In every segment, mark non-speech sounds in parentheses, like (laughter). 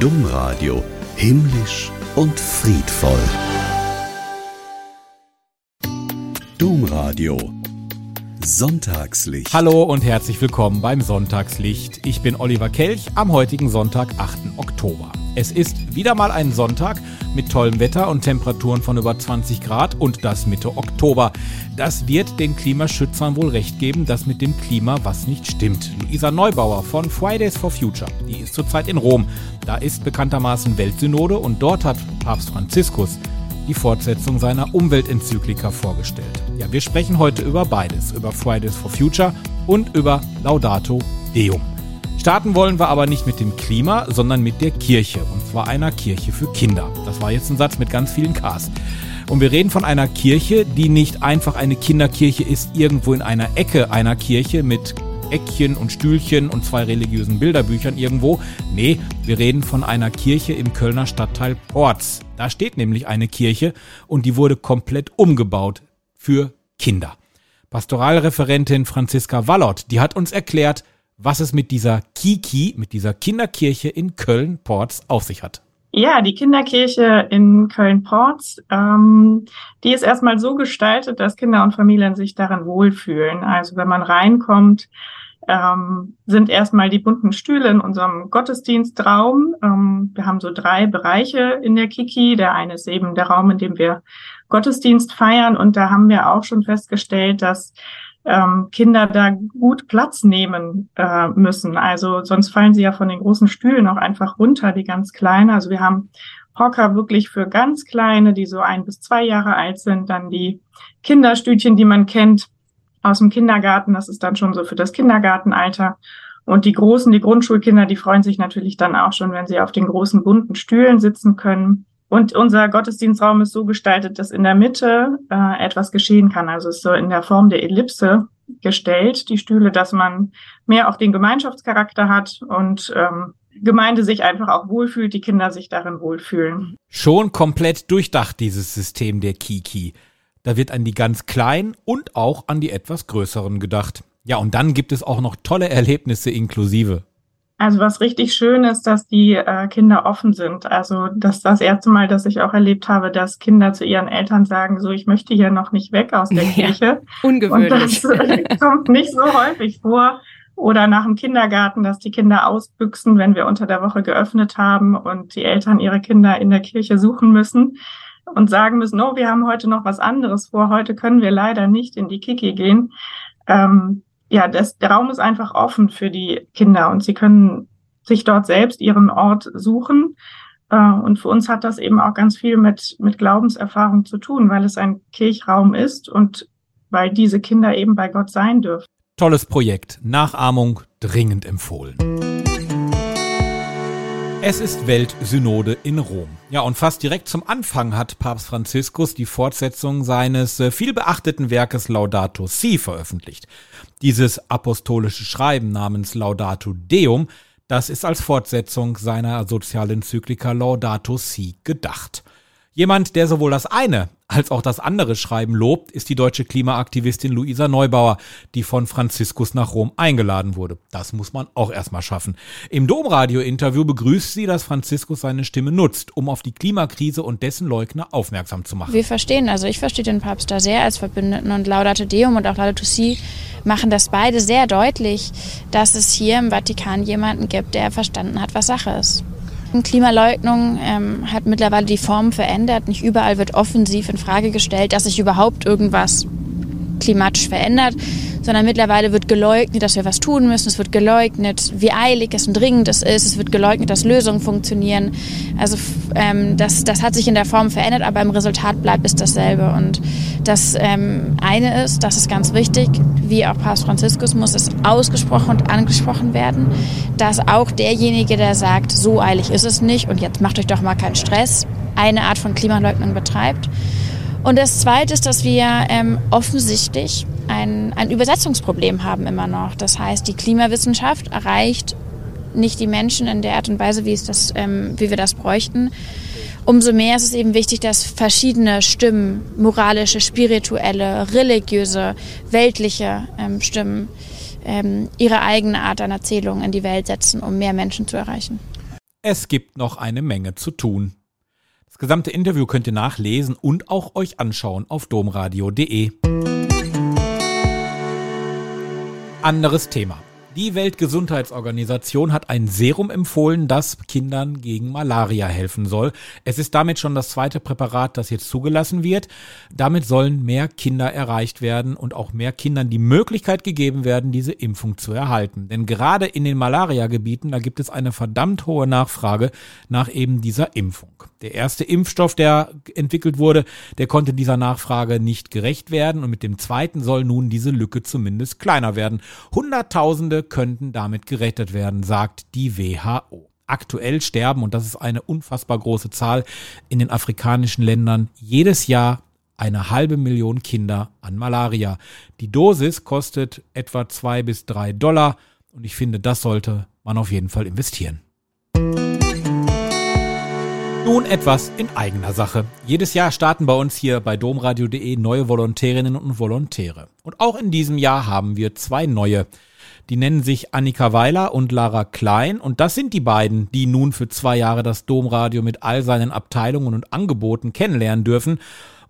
Domradio himmlisch und friedvoll. Domradio Sonntagslicht. Hallo und herzlich willkommen beim Sonntagslicht. Ich bin Oliver Kelch am heutigen Sonntag, 8. Oktober. Es ist wieder mal ein Sonntag mit tollem Wetter und Temperaturen von über 20 Grad und das Mitte Oktober. Das wird den Klimaschützern wohl recht geben, dass mit dem Klima was nicht stimmt. Luisa Neubauer von Fridays for Future, die ist zurzeit in Rom. Da ist bekanntermaßen Weltsynode und dort hat Papst Franziskus die Fortsetzung seiner Umweltenzyklika vorgestellt. Ja, wir sprechen heute über beides, über Fridays for Future und über Laudato Deum. Starten wollen wir aber nicht mit dem Klima, sondern mit der Kirche. Und zwar einer Kirche für Kinder. Das war jetzt ein Satz mit ganz vielen Ks. Und wir reden von einer Kirche, die nicht einfach eine Kinderkirche ist, irgendwo in einer Ecke einer Kirche mit Eckchen und Stühlchen und zwei religiösen Bilderbüchern irgendwo. Nee, wir reden von einer Kirche im Kölner Stadtteil Porz. Da steht nämlich eine Kirche und die wurde komplett umgebaut für Kinder. Pastoralreferentin Franziska Wallert, die hat uns erklärt, was es mit dieser Kiki, mit dieser Kinderkirche in Köln-Porz auf sich hat. Ja, die Kinderkirche in Köln-Porz, ähm, die ist erstmal so gestaltet, dass Kinder und Familien sich darin wohlfühlen. Also wenn man reinkommt, ähm, sind erstmal die bunten Stühle in unserem Gottesdienstraum. Ähm, wir haben so drei Bereiche in der Kiki. Der eine ist eben der Raum, in dem wir Gottesdienst feiern. Und da haben wir auch schon festgestellt, dass ähm, Kinder da gut Platz nehmen äh, müssen. Also sonst fallen sie ja von den großen Stühlen auch einfach runter, die ganz kleinen. Also wir haben Hocker wirklich für ganz kleine, die so ein bis zwei Jahre alt sind. Dann die Kinderstühlchen, die man kennt aus dem Kindergarten. Das ist dann schon so für das Kindergartenalter. Und die großen, die Grundschulkinder, die freuen sich natürlich dann auch schon, wenn sie auf den großen bunten Stühlen sitzen können. Und unser Gottesdienstraum ist so gestaltet, dass in der Mitte äh, etwas geschehen kann. Also es ist so in der Form der Ellipse gestellt, die Stühle, dass man mehr auch den Gemeinschaftscharakter hat und ähm, Gemeinde sich einfach auch wohlfühlt, die Kinder sich darin wohlfühlen. Schon komplett durchdacht, dieses System der Kiki. Da wird an die ganz Kleinen und auch an die etwas Größeren gedacht. Ja, und dann gibt es auch noch tolle Erlebnisse inklusive. Also was richtig schön ist, dass die äh, Kinder offen sind. Also das ist das erste Mal, dass ich auch erlebt habe, dass Kinder zu ihren Eltern sagen, so ich möchte hier noch nicht weg aus der (laughs) ja, Kirche. Ungewöhnlich. Und das äh, (laughs) kommt nicht so häufig vor. Oder nach dem Kindergarten, dass die Kinder ausbüchsen, wenn wir unter der Woche geöffnet haben und die Eltern ihre Kinder in der Kirche suchen müssen und sagen müssen, oh, wir haben heute noch was anderes vor, heute können wir leider nicht in die Kiki gehen. Ähm, ja, das, der Raum ist einfach offen für die Kinder und sie können sich dort selbst ihren Ort suchen. Äh, und für uns hat das eben auch ganz viel mit, mit Glaubenserfahrung zu tun, weil es ein Kirchraum ist und weil diese Kinder eben bei Gott sein dürfen. Tolles Projekt. Nachahmung dringend empfohlen. Es ist Weltsynode in Rom. Ja, und fast direkt zum Anfang hat Papst Franziskus die Fortsetzung seines äh, vielbeachteten Werkes Laudato Si veröffentlicht. Dieses apostolische Schreiben namens Laudato Deum, das ist als Fortsetzung seiner Sozialenzyklika Laudato Si gedacht. Jemand, der sowohl das eine als auch das andere Schreiben lobt, ist die deutsche Klimaaktivistin Luisa Neubauer, die von Franziskus nach Rom eingeladen wurde. Das muss man auch erstmal schaffen. Im Domradio-Interview begrüßt sie, dass Franziskus seine Stimme nutzt, um auf die Klimakrise und dessen Leugner aufmerksam zu machen. Wir verstehen, also ich verstehe den Papst da sehr als Verbündeten und Laudate Deum und auch Laudato Si machen das beide sehr deutlich, dass es hier im Vatikan jemanden gibt, der verstanden hat, was Sache ist. Klimaleugnung ähm, hat mittlerweile die Form verändert. Nicht überall wird offensiv in Frage gestellt, dass sich überhaupt irgendwas klimatisch verändert, sondern mittlerweile wird geleugnet, dass wir was tun müssen. Es wird geleugnet, wie eilig es und dringend es ist. Es wird geleugnet, dass Lösungen funktionieren. Also ähm, das, das hat sich in der Form verändert, aber im Resultat bleibt es dasselbe. Und das ähm, eine ist, das ist ganz wichtig, wie auch Papst Franziskus muss es ausgesprochen und angesprochen werden, dass auch derjenige, der sagt, so eilig ist es nicht und jetzt macht euch doch mal keinen Stress, eine Art von Klimaleugnung betreibt. Und das Zweite ist, dass wir ähm, offensichtlich ein, ein Übersetzungsproblem haben immer noch. Das heißt, die Klimawissenschaft erreicht nicht die Menschen in der Art und Weise, wie, es das, ähm, wie wir das bräuchten. Umso mehr ist es eben wichtig, dass verschiedene Stimmen, moralische, spirituelle, religiöse, weltliche ähm, Stimmen, ähm, ihre eigene Art an Erzählung in die Welt setzen, um mehr Menschen zu erreichen. Es gibt noch eine Menge zu tun. Das gesamte Interview könnt ihr nachlesen und auch euch anschauen auf domradio.de. Anderes Thema. Die Weltgesundheitsorganisation hat ein Serum empfohlen, das Kindern gegen Malaria helfen soll. Es ist damit schon das zweite Präparat, das jetzt zugelassen wird. Damit sollen mehr Kinder erreicht werden und auch mehr Kindern die Möglichkeit gegeben werden, diese Impfung zu erhalten. Denn gerade in den Malaria-Gebieten, da gibt es eine verdammt hohe Nachfrage nach eben dieser Impfung. Der erste Impfstoff, der entwickelt wurde, der konnte dieser Nachfrage nicht gerecht werden und mit dem zweiten soll nun diese Lücke zumindest kleiner werden. Hunderttausende könnten damit gerettet werden, sagt die WHO. Aktuell sterben, und das ist eine unfassbar große Zahl, in den afrikanischen Ländern jedes Jahr eine halbe Million Kinder an Malaria. Die Dosis kostet etwa zwei bis drei Dollar und ich finde, das sollte man auf jeden Fall investieren. Nun etwas in eigener Sache. Jedes Jahr starten bei uns hier bei domradio.de neue Volontärinnen und Volontäre. Und auch in diesem Jahr haben wir zwei neue. Die nennen sich Annika Weiler und Lara Klein. Und das sind die beiden, die nun für zwei Jahre das Domradio mit all seinen Abteilungen und Angeboten kennenlernen dürfen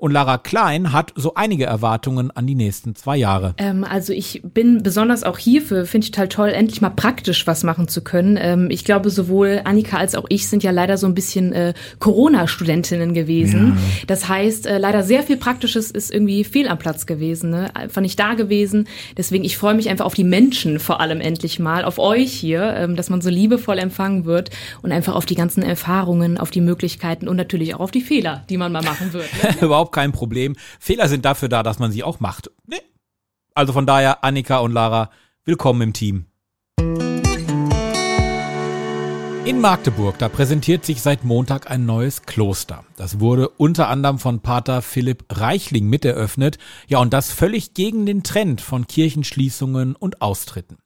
und Lara Klein hat so einige Erwartungen an die nächsten zwei Jahre. Ähm, also ich bin besonders auch hierfür, finde ich total toll, endlich mal praktisch was machen zu können. Ähm, ich glaube, sowohl Annika als auch ich sind ja leider so ein bisschen äh, Corona-Studentinnen gewesen. Ja. Das heißt, äh, leider sehr viel Praktisches ist irgendwie fehl am Platz gewesen. Ne? Einfach nicht da gewesen. Deswegen, ich freue mich einfach auf die Menschen vor allem endlich mal, auf euch hier, ähm, dass man so liebevoll empfangen wird und einfach auf die ganzen Erfahrungen, auf die Möglichkeiten und natürlich auch auf die Fehler, die man mal machen wird. Ne? (laughs) Überhaupt überhaupt kein Problem. Fehler sind dafür da, dass man sie auch macht. Nee. Also von daher, Annika und Lara, willkommen im Team. In Magdeburg, da präsentiert sich seit Montag ein neues Kloster. Das wurde unter anderem von Pater Philipp Reichling miteröffnet. Ja, und das völlig gegen den Trend von Kirchenschließungen und Austritten.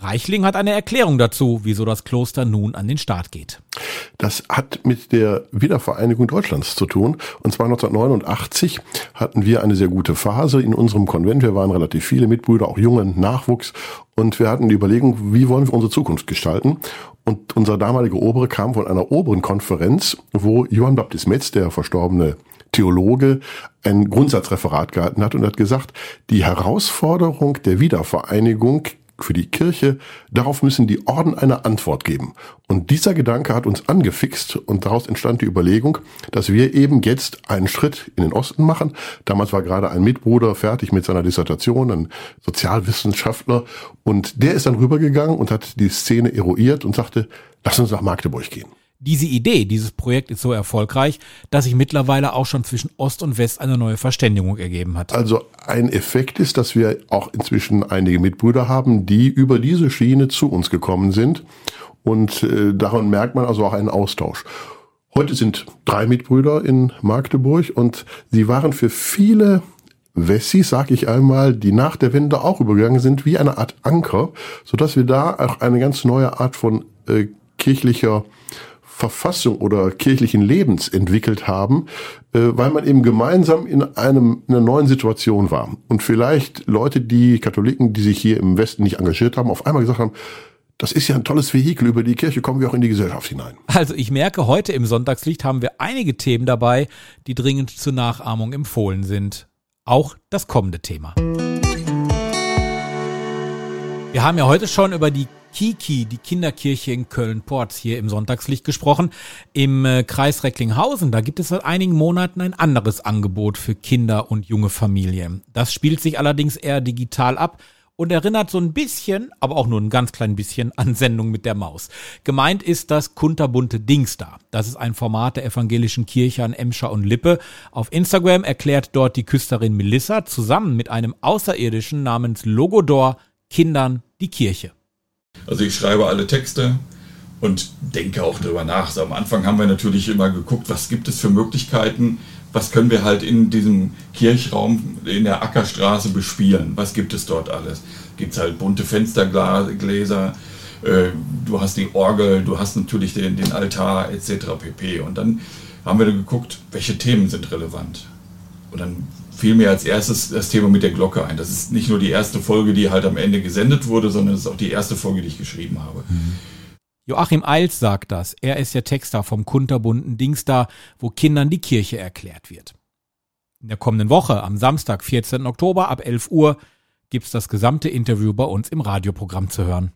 Reichling hat eine Erklärung dazu, wieso das Kloster nun an den Start geht. Das hat mit der Wiedervereinigung Deutschlands zu tun. Und zwar 1989 hatten wir eine sehr gute Phase in unserem Konvent. Wir waren relativ viele Mitbrüder, auch jungen Nachwuchs. Und wir hatten die Überlegung, wie wollen wir unsere Zukunft gestalten? Und unser damaliger Obere kam von einer oberen Konferenz, wo Johann Baptist Metz, der verstorbene Theologe, ein Grundsatzreferat gehalten hat und hat gesagt, die Herausforderung der Wiedervereinigung für die Kirche, darauf müssen die Orden eine Antwort geben. Und dieser Gedanke hat uns angefixt und daraus entstand die Überlegung, dass wir eben jetzt einen Schritt in den Osten machen. Damals war gerade ein Mitbruder fertig mit seiner Dissertation, ein Sozialwissenschaftler, und der ist dann rübergegangen und hat die Szene eruiert und sagte, lass uns nach Magdeburg gehen. Diese Idee, dieses Projekt ist so erfolgreich, dass sich mittlerweile auch schon zwischen Ost und West eine neue Verständigung ergeben hat. Also ein Effekt ist, dass wir auch inzwischen einige Mitbrüder haben, die über diese Schiene zu uns gekommen sind. Und äh, daran merkt man also auch einen Austausch. Heute sind drei Mitbrüder in Magdeburg und sie waren für viele Wessis, sag ich einmal, die nach der Wende auch übergegangen sind, wie eine Art Anker, so dass wir da auch eine ganz neue Art von äh, kirchlicher Verfassung oder kirchlichen Lebens entwickelt haben, äh, weil man eben gemeinsam in einem in einer neuen Situation war und vielleicht Leute, die Katholiken, die sich hier im Westen nicht engagiert haben, auf einmal gesagt haben, das ist ja ein tolles Vehikel. Über die Kirche kommen wir auch in die Gesellschaft hinein. Also ich merke, heute im Sonntagslicht haben wir einige Themen dabei, die dringend zur Nachahmung empfohlen sind. Auch das kommende Thema. Wir haben ja heute schon über die Kiki, die Kinderkirche in Köln-Porz, hier im Sonntagslicht gesprochen. Im äh, Kreis Recklinghausen, da gibt es seit einigen Monaten ein anderes Angebot für Kinder und junge Familien. Das spielt sich allerdings eher digital ab und erinnert so ein bisschen, aber auch nur ein ganz klein bisschen an Sendung mit der Maus. Gemeint ist das kunterbunte Dings da. Das ist ein Format der evangelischen Kirche an Emscher und Lippe. Auf Instagram erklärt dort die Küsterin Melissa zusammen mit einem Außerirdischen namens Logodor Kindern die Kirche. Also ich schreibe alle Texte und denke auch darüber nach. So am Anfang haben wir natürlich immer geguckt, was gibt es für Möglichkeiten, was können wir halt in diesem Kirchraum in der Ackerstraße bespielen, was gibt es dort alles. Gibt es halt bunte Fenstergläser, äh, du hast die Orgel, du hast natürlich den, den Altar etc. pp. Und dann haben wir geguckt, welche Themen sind relevant. Und dann fiel mir als erstes das Thema mit der Glocke ein. Das ist nicht nur die erste Folge, die halt am Ende gesendet wurde, sondern es ist auch die erste Folge, die ich geschrieben habe. Mhm. Joachim Eils sagt das. Er ist der Texter vom kunterbunten Dings da, wo Kindern die Kirche erklärt wird. In der kommenden Woche, am Samstag, 14. Oktober ab 11 Uhr, gibt's das gesamte Interview bei uns im Radioprogramm zu hören.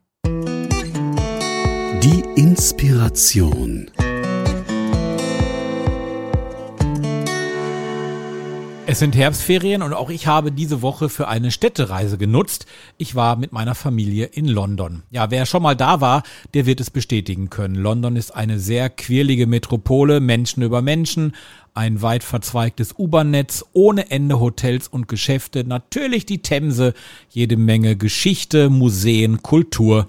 Die Inspiration. Es sind Herbstferien und auch ich habe diese Woche für eine Städtereise genutzt. Ich war mit meiner Familie in London. Ja, wer schon mal da war, der wird es bestätigen können. London ist eine sehr quirlige Metropole, Menschen über Menschen, ein weit verzweigtes U-Bahn-Netz, ohne Ende Hotels und Geschäfte, natürlich die Themse, jede Menge Geschichte, Museen, Kultur.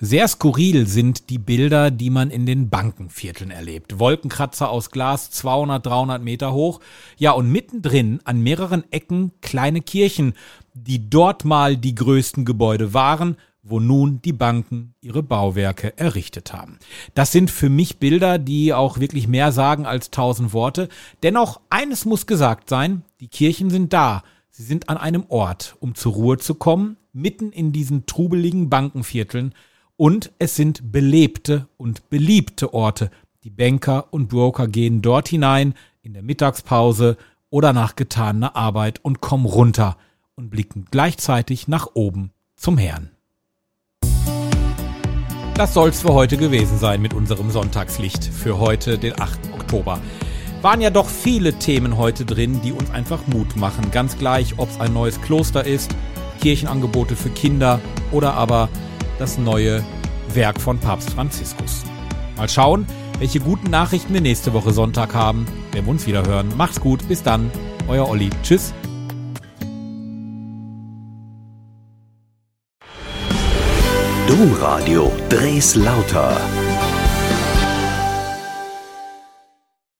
Sehr skurril sind die Bilder, die man in den Bankenvierteln erlebt. Wolkenkratzer aus Glas, 200, 300 Meter hoch. Ja, und mittendrin an mehreren Ecken kleine Kirchen, die dort mal die größten Gebäude waren wo nun die Banken ihre Bauwerke errichtet haben. Das sind für mich Bilder, die auch wirklich mehr sagen als tausend Worte. Dennoch, eines muss gesagt sein, die Kirchen sind da. Sie sind an einem Ort, um zur Ruhe zu kommen, mitten in diesen trubeligen Bankenvierteln. Und es sind belebte und beliebte Orte. Die Banker und Broker gehen dort hinein in der Mittagspause oder nach getaner Arbeit und kommen runter und blicken gleichzeitig nach oben zum Herrn. Das soll's für heute gewesen sein mit unserem Sonntagslicht für heute, den 8. Oktober. Waren ja doch viele Themen heute drin, die uns einfach Mut machen. Ganz gleich, ob es ein neues Kloster ist, Kirchenangebote für Kinder oder aber das neue Werk von Papst Franziskus. Mal schauen, welche guten Nachrichten wir nächste Woche Sonntag haben, wenn wir uns wieder hören. Macht's gut, bis dann, euer Olli. Tschüss. Domradio Dres Lauter